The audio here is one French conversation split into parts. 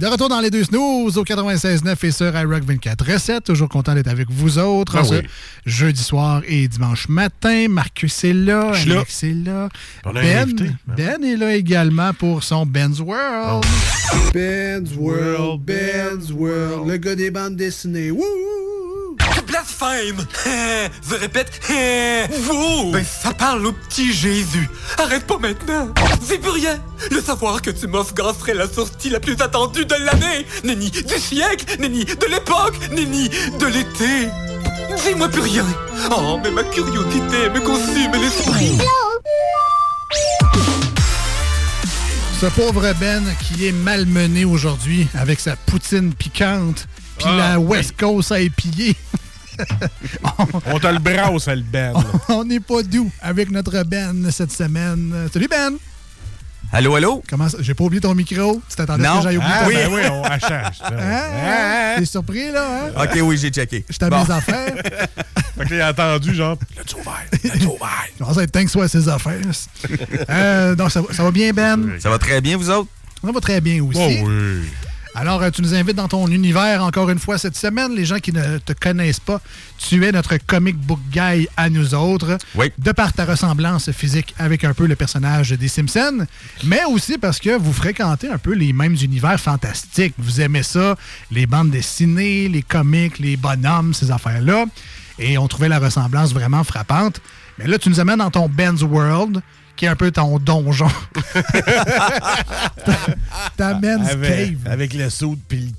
De retour dans les deux snooze au 96.9 et sur iRock 24 Recette. Toujours content d'être avec vous autres. Ah oui. Jeudi soir et dimanche matin. Marcus est là. Alex est là. On a un Ben, invité. ben est là également pour son Ben's World. Ben's World, Ben's World, le gars des bandes dessinées. Wouh! Blasphème. Je répète, vous. Ben ça parle au petit Jésus. Arrête pas maintenant. C'est plus rien. Le savoir que tu m'offres serait la sortie la plus attendue de l'année. Nenni du siècle Nenni de l'époque Nenni de l'été. Dis-moi plus rien. Oh, mais ma curiosité me consume l'esprit. Ce pauvre Ben qui est malmené aujourd'hui avec sa poutine piquante puis Ah, la. West Coast à épier. On te le brasse, le Ben. On n'est pas doux avec notre Ben cette semaine. Salut Ben! Allô, allô? Comment ça? J'ai pas oublié ton micro. Tu t'attendais que j'aille oublier Ah, ton ben oui, on achète. Hein? T'es surpris, là? Hein? OK, oui, j'ai checké. Je t'ai Bon. mes affaires. Fait que là, il a entendu, genre, le ouvert, le ouvert. Je pense être temps que ce soit ses affaires. Euh, donc, ça, va- ça va bien, Ben? Ça va très bien, vous autres? Ça va très bien aussi. Oh oui. Alors, euh, tu nous invites dans ton univers encore une fois cette semaine. Les gens qui ne te connaissent pas, tu es notre comic book guy à nous autres. Oui. De par ta ressemblance physique avec un peu le personnage des Simpsons, mais aussi parce que vous fréquentez un peu les mêmes univers fantastiques. Vous aimez ça, les bandes dessinées, les comics, les bonhommes, ces affaires-là. Et on trouvait la ressemblance vraiment frappante. Mais là, tu nous amènes dans ton Ben's World, qui est un peu ton donjon. ta Ben's Avec, Cave. avec le saut puis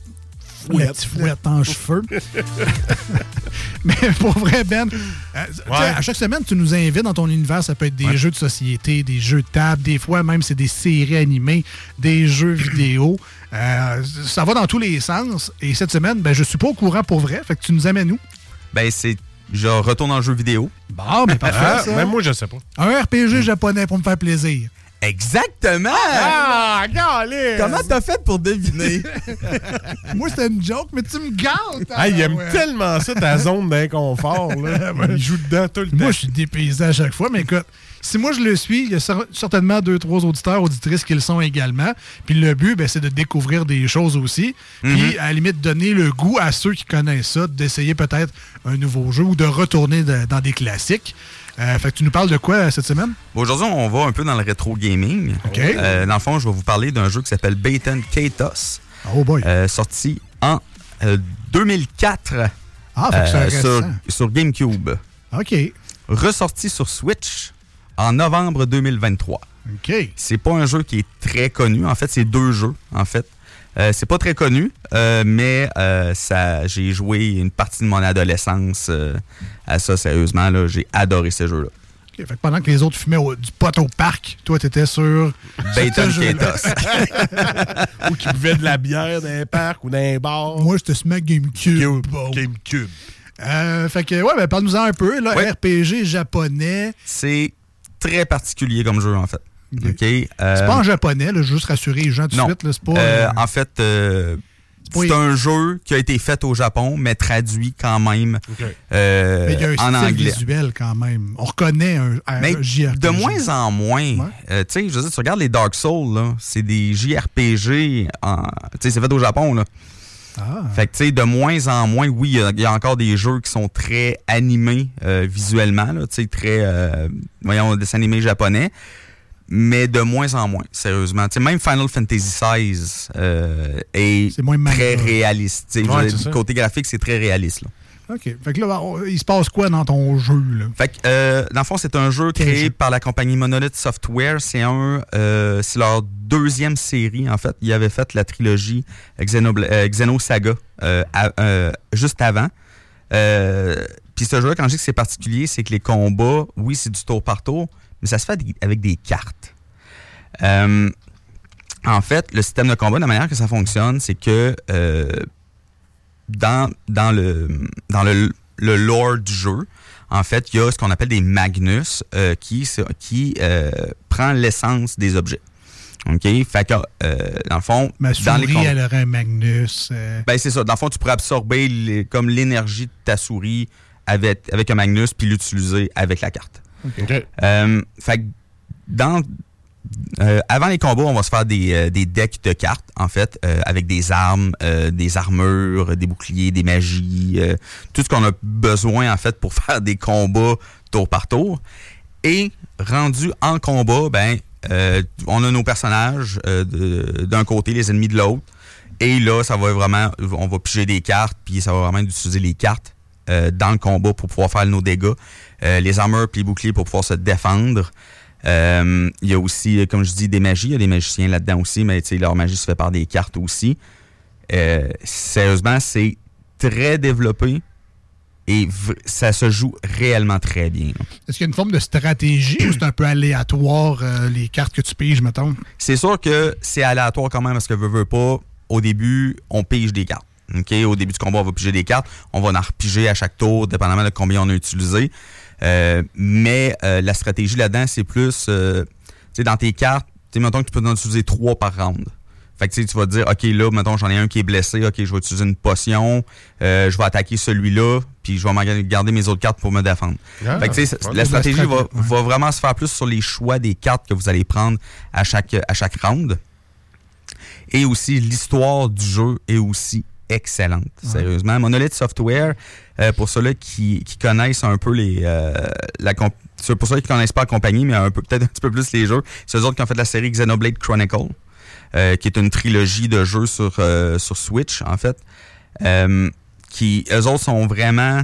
le La petite fouette en cheveux. Mais pour vrai, Ben, euh, à chaque semaine, tu nous invites dans ton univers. Ça peut être des jeux de société, des jeux de table, des fois même c'est des séries animées, des jeux vidéo. Euh, ça va dans tous les sens. Et cette semaine, ben, je suis pas au courant pour vrai. Fait que tu nous amènes où? Ben, c'est. Je retourne en jeu vidéo. Bon, mais parfait, Ah, ça. même moi, je sais pas. Un RPG japonais pour me faire plaisir. Exactement! Ah, galère! Comment t'as fait pour deviner? Moi, c'était une joke, mais tu me gâtes. Ah, il aime ouais. tellement ça, ta zone d'inconfort. là. Il joue dedans tout le temps. Moi, je suis dépaysé à chaque fois, mais écoute, si moi je le suis, il y a cer- certainement deux, trois auditeurs, auditrices qui le sont également. Puis le but, ben, c'est de découvrir des choses aussi. Puis à la limite, donner le goût à ceux qui connaissent ça, d'essayer peut-être un nouveau jeu ou de retourner de- dans des classiques. Euh, fait que tu nous parles de quoi euh, cette semaine? Aujourd'hui, on va un peu dans le rétro gaming. OK. Euh, dans le fond, je vais vous parler d'un jeu qui s'appelle Baton Katos, Oh boy. euh, sorti en euh, 2004 ah, fait que sur, sur GameCube. OK. Ressorti sur Switch en novembre 2023. OK. C'est pas un jeu qui est très connu. En fait, c'est deux jeux, en fait. Euh, c'est pas très connu, euh, mais euh, ça, j'ai joué une partie de mon adolescence euh, à ça, sérieusement. Là, j'ai adoré ce jeu-là. OK. Fait que pendant que les autres fumaient au- du pot au parc, toi, t'étais sur. Baton jeu-là. Katos. Ou qui buvait de la bière dans un parc ou dans un bar. Moi, j'étais ma GameCube. Cube, Bon. GameCube. Euh, fait que, ouais, ben, parle-nous-en un peu. Là, Ouais. RPG japonais. c'est très particulier comme jeu, en fait. Ok. OK? euh, C'est pas en japonais, là, juste rassurer les gens tout de suite. là, C'est pas. Euh, euh, en fait, euh, pas- c'est un jeu qui a été fait au Japon, mais traduit quand même euh, mais il y a un en style anglais. visuel quand même. On reconnaît un, un Mais JRPG. de moins en moins, Ouais. euh, tu sais, je veux dire, tu regardes les Dark Souls, là, c'est des JRPG, en- tu sais, c'est fait au Japon, là. Ah. Fait que, tu sais, de moins en moins, oui, il y a- il y, a encore des jeux qui sont très animés euh, visuellement, tu sais, très, euh, voyons, dessin animé japonais. mais de moins en moins, sérieusement. Tu sais, même Final Fantasy XVI euh, est, très manga. réaliste. Ouais, dire, du côté graphique, c'est très réaliste. Là. OK. Fait que là, il se passe quoi dans ton jeu, là? Fait que, euh, dans le fond, c'est un jeu créé jeu? par la compagnie Monolith Software. C'est un, euh, c'est leur deuxième série, en fait. Ils avaient fait la trilogie Xenobla- euh, Xenosaga euh, à- juste avant. Puis ce jeu, quand je dis que c'est particulier, c'est que les combats, oui, c'est du tour par tour, mais ça se fait avec des cartes. En fait, le système de combat, la manière que ça fonctionne, c'est que dans, dans le dans le, le lore du jeu, en fait, il y a ce qu'on appelle des Magnus euh, qui, qui euh, prend l'essence des objets. OK? Fait que, euh, dans le fond, Ma dans les souris, elle aurait un Magnus. euh, ben, c'est ça. Dans le fond, tu pourrais absorber les- comme l'énergie de ta souris avec, avec un Magnus puis l'utiliser avec la carte. Euh, fait que dans, euh, avant les combats, on va se faire des, euh, decks de cartes, en fait, euh, avec des armes, des armures, des boucliers, des magies, tout ce qu'on a besoin, en fait, pour faire des combats tour par tour. Et rendu en combat, ben, on a nos personnages d'un côté, les ennemis de l'autre. Et là, ça va vraiment, on va piger des cartes, puis ça va vraiment être d'utiliser les cartes dans le combat pour pouvoir faire nos dégâts. Les armures puis les boucliers pour pouvoir se défendre. Euh, Il y a aussi, euh, comme je dis, des magies. Il y a des magiciens là-dedans aussi, mais tu sais, leur magie se fait par des cartes aussi. Euh, sérieusement, c'est très développé et ça se joue réellement très bien. Est-ce qu'il y a une forme de stratégie ou c'est un peu aléatoire, euh, les cartes que tu piges, mettons? C'est sûr que c'est aléatoire quand même parce que veut, veut pas, au début, on pige des cartes. Au début du combat, on va piger des cartes. On va en repiger à chaque tour, dépendamment de combien on a utilisé. Euh, mais euh, la stratégie là-dedans, c'est plus, euh, tu sais, dans tes cartes, tu sais, mettons que tu peux en utiliser trois par round. Fait que tu sais, tu vas te dire, OK, là, mettons, j'en ai un qui est blessé, OK, je vais utiliser une potion, euh, je vais attaquer celui-là, puis je vais garder mes autres cartes pour me défendre. Ah, fait que tu sais, la stratégie va, ouais. va vraiment se faire plus sur les choix des cartes que vous allez prendre à chaque, à chaque round. Et aussi, l'histoire du jeu est aussi excellente, sérieusement. Monolith Software, euh, pour ceux-là qui, qui connaissent un peu les... euh, la pour ceux qui connaissent pas la compagnie, mais un peu peut-être un petit peu plus les jeux, c'est eux autres qui ont fait la série Xenoblade Chronicle, euh, qui est une trilogie de jeux sur, sur Switch, en fait. Qui, eux autres sont vraiment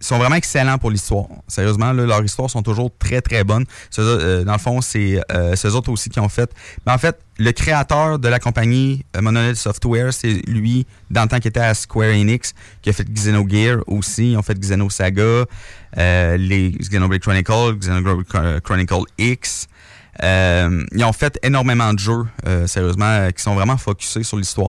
sont vraiment excellents pour l'histoire. Sérieusement, là, leurs histoires sont toujours très, très bonnes. Euh, dans le fond, c'est euh, c'est eux autres aussi qui ont fait... Mais en fait, le créateur de la compagnie euh, Monolith Software, c'est lui, dans le temps qu'il était à Square Enix, qui a fait Xenogear aussi. Ils ont fait Xenosaga, euh, les Xenoblade Chronicle, Xenoblade Chron- Chronicle X. Euh, ils ont fait énormément de jeux, euh, sérieusement, qui sont vraiment focusés sur l'histoire.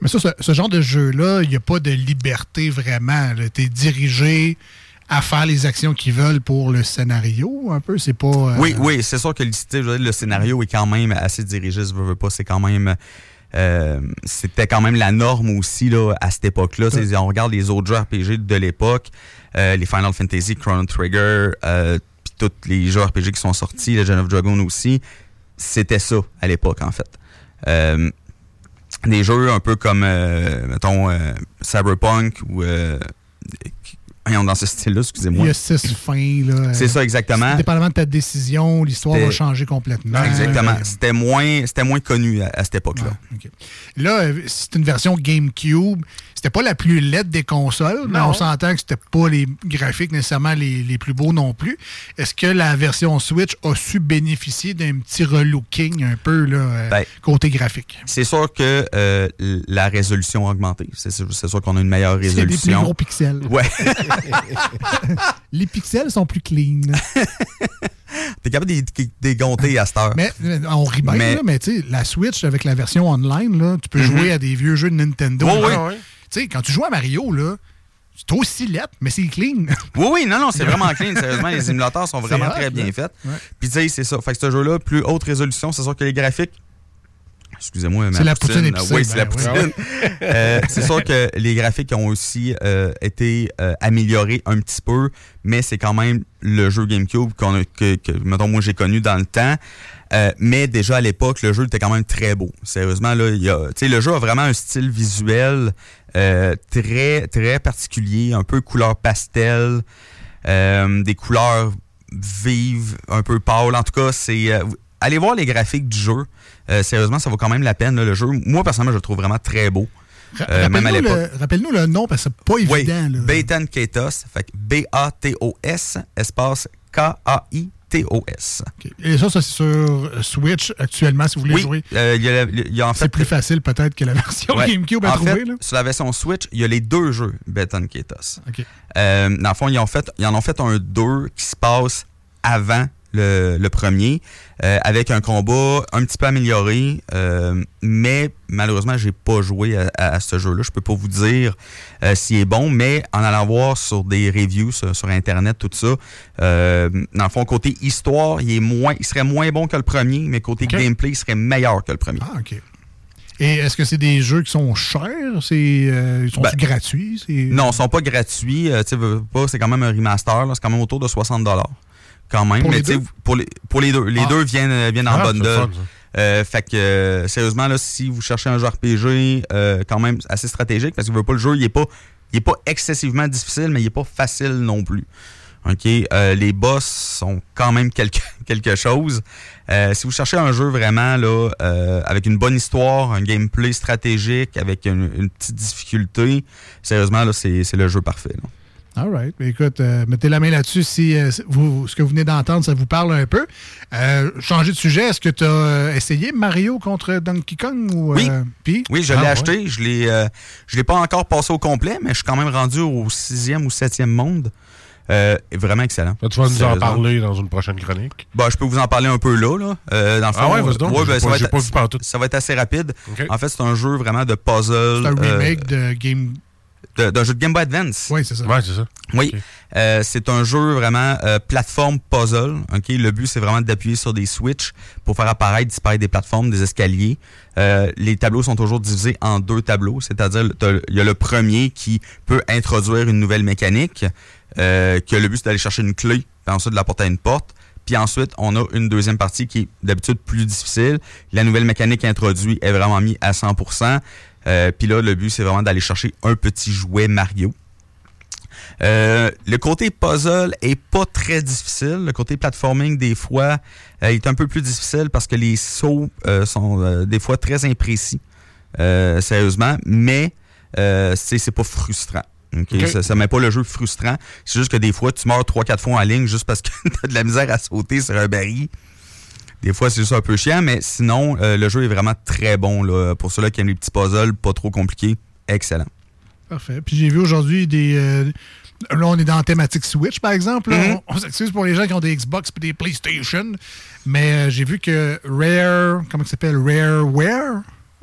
Mais ça, ce, ce genre de jeu-là, il n'y a pas de liberté vraiment. Tu es dirigé à faire les actions qu'ils veulent pour le scénario, un peu. C'est pas. euh, Oui, oui, c'est sûr que le, tu sais, je veux dire, le scénario est quand même assez dirigé, je veux, pas, c'est quand même... euh, c'était quand même la norme aussi là, à cette époque-là. On regarde les autres jeux RPG de l'époque, euh, les Final Fantasy, Chrono Trigger, euh, puis tous les jeux RPG qui sont sortis, le Gen of Dragon aussi. C'était ça à l'époque, en fait. Des jeux un peu comme, euh, mettons, euh, Cyberpunk ou... Euh, dans ce style-là, excusez-moi. Il y a six fins. là. C'est ça, exactement. Dépendamment de ta décision, l'histoire va changer complètement. Exactement. C'était moins, c'était moins connu à, à cette époque-là. Là, euh, c'est une version GameCube. C'était pas la plus laide des consoles, mais Non. on s'entend que c'était pas les graphiques nécessairement les, les plus beaux non plus. Est-ce que la version Switch a su bénéficier d'un petit relooking un peu là, euh, Ben, côté graphique? C'est sûr que euh, la résolution a augmenté. C'est sûr c'est sûr qu'on a une meilleure C'est des plus résolution. gros pixels. Ouais. les pixels sont plus clean. T'es capable de dégonter à cette heure. Mais euh, on rit bien, Mais- là, mais tu sais, la Switch avec la version online, là, tu peux Mhm. jouer à des vieux jeux de Nintendo. Ouais, ouais. là. Tu sais, quand tu joues à Mario, là, c'est aussi lettre, mais c'est clean. Oui, oui, non, non, c'est vraiment clean. Sérieusement, les émulateurs sont vraiment très bien faits. Ouais. Puis, tu sais, c'est ça. Fait que ce jeu-là, plus haute résolution, c'est sûr que les graphiques. Excusez-moi, ma C'est la poutine épicée, Oui, c'est la ben poutine. Euh, c'est sûr que les graphiques ont aussi euh, été euh, améliorés un petit peu, mais c'est quand même le jeu GameCube qu'on a, que, que, mettons, moi, j'ai connu dans le temps. Euh, mais déjà à l'époque, le jeu était quand même très beau. Sérieusement, là, y a, le jeu a vraiment un style visuel euh, très, très particulier, un peu couleur pastel, euh, des couleurs vives, un peu pâles. En tout cas, c'est. allez voir les graphiques du jeu. Sérieusement, ça vaut quand même la peine, là, le jeu. Moi, personnellement, je le trouve vraiment très beau. Euh, Rappelle-nous le, nom, parce que c'est pas Oui, évident. là. Baton Katos. B-A-T-O-S, espace OK. Et ça, ça c'est sur euh, Switch actuellement, si vous voulez Oui, jouer. euh, y a, il y a en fait. C'est plus facile peut-être que la version Ouais. GameCube à en trouver. fait, là. sur la version Switch, il y a les deux jeux Baton Katos. OK. Euh, dans le fond, ils, ont fait, ils en ont fait un 2 qui se passe avant le, le premier, euh, avec un combat un petit peu amélioré, euh, mais malheureusement, j'ai pas joué à, ce jeu-là. Je peux pas vous dire euh, s'il est bon, mais en allant voir sur des reviews sur, sur Internet, tout ça, dans le fond, côté histoire, il, est moins, il serait moins bon que le premier, mais côté gameplay, il serait meilleur que le premier. Ah, OK. Et est-ce que c'est des jeux qui sont chers? C'est, euh, ils sont Ben, gratuits? C'est- Non, ils sont pas gratuits. Euh, c'est quand même un remaster. C'est quand même autour de 60 Quand même. Pour mais les tu sais, deux? pour les, pour les deux. Les Ah. deux viennent, euh, viennent en Ah, bundle. Euh, fait que, euh, sérieusement, là, si vous cherchez un jeu RPG, euh, quand même assez stratégique, parce que veut pas le jeu, il est pas, il est pas excessivement difficile, mais il est pas facile non plus. OK? Euh, les boss sont quand même quelque, quelque chose. Euh, si vous cherchez un jeu vraiment là, euh, avec une bonne histoire, un gameplay stratégique, avec une, une petite difficulté, sérieusement, là, c'est c'est le jeu parfait. là. All right. Écoute, euh, mettez la main là-dessus si euh, vous, ce que vous venez d'entendre, ça vous parle un peu. Euh, changer de sujet, est-ce que tu as essayé Mario contre Donkey Kong? Ou, Oui. euh, puis? Oui, je Ah, l'ai ouais. acheté. Je l'ai, euh, je l'ai pas encore passé au complet, mais je suis quand même rendu au sixième ou septième monde. Euh, vraiment excellent. Là, tu vas nous en parler dans une prochaine chronique. Bah, je peux vous en parler un peu là. là. Euh, dans le Ah fond, ouais, vas-y donc. ouais, J'ai ben, ça, va être, pas vu pantoute. ça va être assez rapide. En fait, c'est un jeu vraiment de puzzle. C'est un euh, remake de Game. D'un jeu de Game Boy Advance. Oui, c'est ça. Ouais, c'est ça. Oui. Euh, c'est un jeu vraiment euh, plateforme puzzle. Ok, Le but, c'est vraiment d'appuyer sur des switches pour faire apparaître, disparaître des plateformes, des escaliers. Euh, les tableaux sont toujours divisés en deux tableaux, c'est-à-dire il y a le premier qui peut introduire une nouvelle mécanique, euh, que le but, c'est d'aller chercher une clé, puis ensuite de la porter à une porte. Puis ensuite, on a une deuxième partie qui est d'habitude plus difficile. La nouvelle mécanique introduite est vraiment mise à 100%. Euh, puis là, le but, c'est vraiment d'aller chercher un petit jouet Mario. Euh, le côté puzzle est pas très difficile. Le côté platforming, des fois, euh, est un peu plus difficile parce que les sauts euh, sont des fois très imprécis, sérieusement, mais c'est c'est pas frustrant. Ça, ça met pas le jeu frustrant. C'est juste que des fois, tu meurs 3-4 fois en ligne juste parce que t'as de la misère à sauter sur un baril. Des fois, c'est juste un peu chiant, mais sinon, euh, le jeu est vraiment très bon. Là, pour ceux-là qui aiment les petits puzzles, pas trop compliqués. Excellent. Parfait. Puis j'ai vu aujourd'hui des. euh, là, on est dans la thématique Switch, par exemple. Mhm. On, on s'excuse pour les gens qui ont des Xbox et des PlayStation. Mais euh, j'ai vu que Rare. Comment ça s'appelle? Rareware?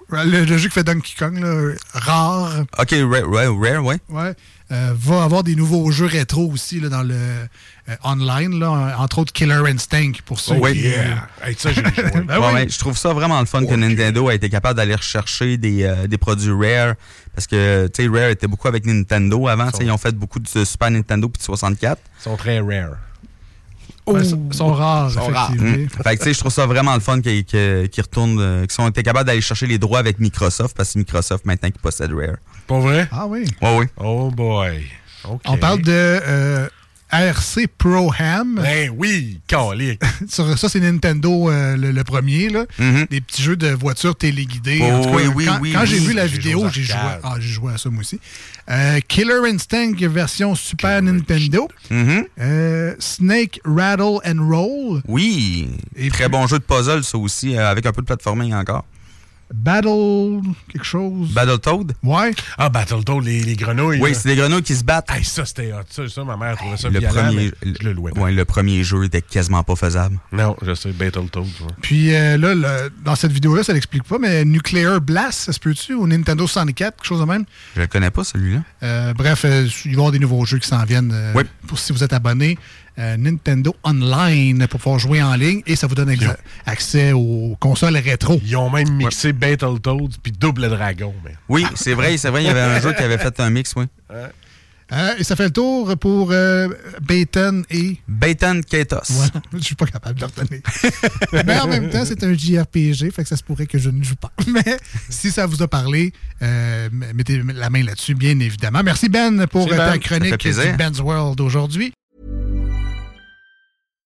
Le, le jeu qui fait Donkey Kong, là, rare, Ok, Rare, Rare, Rare, ouais. ouais, euh, va avoir des nouveaux jeux rétro aussi là, dans le euh, online, là, entre autres Killer Instinct pour ceux Oh, ouais. qui. Yeah! Hey, ça, joué. Ben Ouais, oui. je trouve ça vraiment le fun que Nintendo a été capable d'aller rechercher des, euh, des produits Rare. Parce que, tu sais, Rare était beaucoup avec Nintendo avant. tu sais, Ils ont fait beaucoup de Super Nintendo puis de 64. Ils sont très rare. Ils sont rares, sont rares. effectivement. Mm. Fait que, tu sais, je trouve ça vraiment le fun qu'ils retournent, euh, qu'ils ont été capables d'aller chercher les droits avec Microsoft parce que c'est Microsoft maintenant qui possède Rare. Pas vrai? Ah oui. Ouais, oui. Oh boy. On parle de euh, RC Pro Ham. Ben oui, calique. Sur- ça, c'est Nintendo euh, le, le premier. Là. Des petits jeux de voitures téléguidées. Oh, En tout cas, oui, oui, quand oui, quand j'ai vu la vidéo, j'ai joué, ah, joué à ça moi aussi. Euh, Killer Instinct version Super Nintendo. Mhm. Euh, Snake Rattle and Roll. Oui. Et Très puis- bon jeu de puzzle, ça aussi, avec un peu de platforming encore. Battle quelque chose. Battletoad? ouais. Ah, Battletoad, les, les grenouilles. Oui, c'est des grenouilles qui se battent. Hey, ça, c'était hot. Ça, ça, ma mère trouvait ça le, violent, premier, mais je le louais pas. ouais, le premier jeu était quasiment pas faisable. Non, je sais, Battletoad. ouais. Puis euh, là, le- dans cette vidéo-là, ça l'explique pas, mais Nuclear Blast, ça se peut-tu? Au Nintendo 64, quelque chose de même? Je le connais pas, celui-là. Euh, bref, euh, il va y avoir des nouveaux jeux qui s'en viennent. euh, Oui. Pour si vous êtes abonné, euh, Nintendo Online pour pouvoir jouer en ligne et ça vous donne accès aux consoles rétro. Ils ont même mixé Battletoads puis Double Dragon. Mais... Oui, c'est vrai, c'est vrai, il y avait un jeu qui avait fait un mix, oui. Euh, et ça fait le tour pour euh, Bayton et. Baton Katos. Voilà, je suis pas capable de le retenir. Mais en même temps, c'est un JRPG, fait que ça se pourrait que je ne joue pas. Mais si ça vous a parlé, euh, mettez la main là-dessus, bien évidemment. Merci Ben pour Merci, ta Ben. Ça chronique fait plaisir. du Ben's World aujourd'hui.